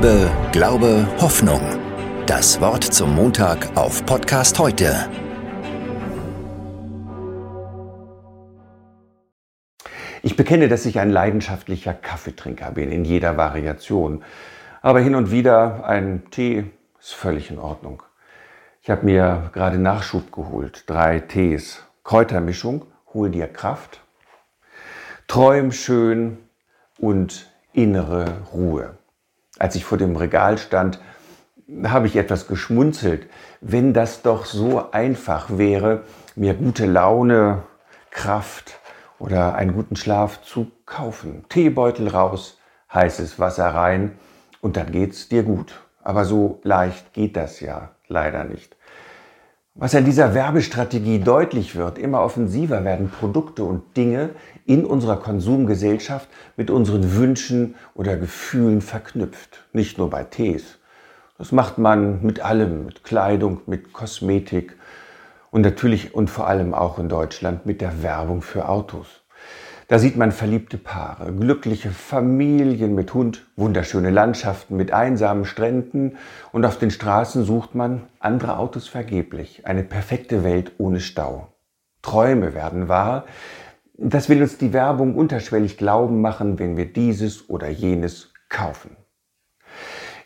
Liebe, Glaube, Hoffnung. Das Wort zum Montag auf Podcast heute. Ich bekenne, dass ich ein leidenschaftlicher Kaffeetrinker bin, in jeder Variation. Aber hin und wieder ein Tee ist völlig in Ordnung. Ich habe mir gerade Nachschub geholt. Drei Tees. Kräutermischung, hol dir Kraft. Träum schön und innere Ruhe. Als ich vor dem Regal stand, habe ich etwas geschmunzelt. Wenn das doch so einfach wäre, mir gute Laune, Kraft oder einen guten Schlaf zu kaufen. Teebeutel raus, heißes Wasser rein und dann geht's dir gut. Aber so leicht geht das ja leider nicht. Was an dieser Werbestrategie deutlich wird, immer offensiver werden Produkte und Dinge in unserer Konsumgesellschaft mit unseren Wünschen oder Gefühlen verknüpft. Nicht nur bei Tees. Das macht man mit allem, mit Kleidung, mit Kosmetik und natürlich und vor allem auch in Deutschland mit der Werbung für Autos. Da sieht man verliebte Paare, glückliche Familien mit Hund, wunderschöne Landschaften mit einsamen Stränden und auf den Straßen sucht man andere Autos vergeblich, eine perfekte Welt ohne Stau. Träume werden wahr. Das will uns die Werbung unterschwellig glauben machen, wenn wir dieses oder jenes kaufen.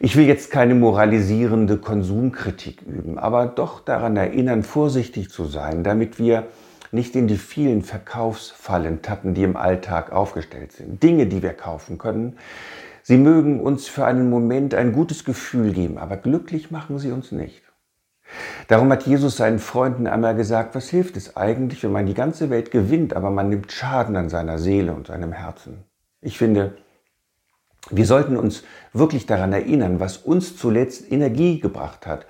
Ich will jetzt keine moralisierende Konsumkritik üben, aber doch daran erinnern, vorsichtig zu sein, damit wir nicht in die vielen Verkaufsfallen tappen, die im Alltag aufgestellt sind. Dinge, die wir kaufen können. Sie mögen uns für einen Moment ein gutes Gefühl geben, aber glücklich machen sie uns nicht. Darum hat Jesus seinen Freunden einmal gesagt, was hilft es eigentlich, wenn man die ganze Welt gewinnt, aber man nimmt Schaden an seiner Seele und seinem Herzen. Ich finde, wir sollten uns wirklich daran erinnern, was uns zuletzt Energie gebracht hat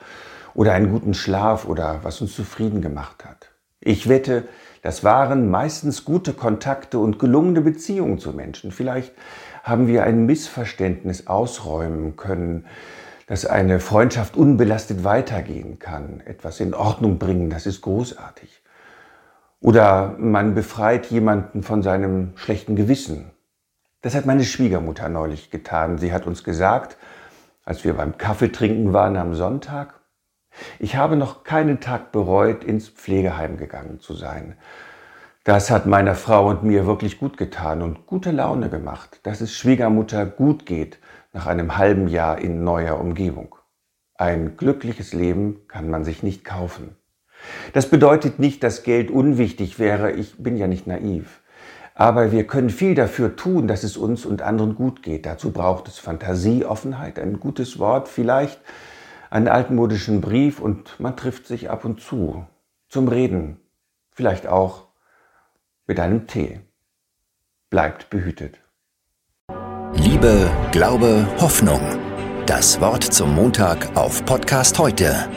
oder einen guten Schlaf oder was uns zufrieden gemacht hat. Ich wette, das waren meistens gute Kontakte und gelungene Beziehungen zu Menschen. Vielleicht haben wir ein Missverständnis ausräumen können, dass eine Freundschaft unbelastet weitergehen kann, etwas in Ordnung bringen, das ist großartig. Oder man befreit jemanden von seinem schlechten Gewissen. Das hat meine Schwiegermutter neulich getan. Sie hat uns gesagt, als wir beim Kaffeetrinken waren am Sonntag, ich habe noch keinen Tag bereut, ins Pflegeheim gegangen zu sein. Das hat meiner Frau und mir wirklich gut getan und gute Laune gemacht, dass es Schwiegermutter gut geht nach einem halben Jahr in neuer Umgebung. Ein glückliches Leben kann man sich nicht kaufen. Das bedeutet nicht, dass Geld unwichtig wäre, ich bin ja nicht naiv. Aber wir können viel dafür tun, dass es uns und anderen gut geht. Dazu braucht es Fantasie, Offenheit, ein gutes Wort, vielleicht einen altmodischen Brief und man trifft sich ab und zu zum Reden, vielleicht auch mit einem Tee. Bleibt behütet. Liebe, Glaube, Hoffnung. Das Wort zum Montag auf Podcast heute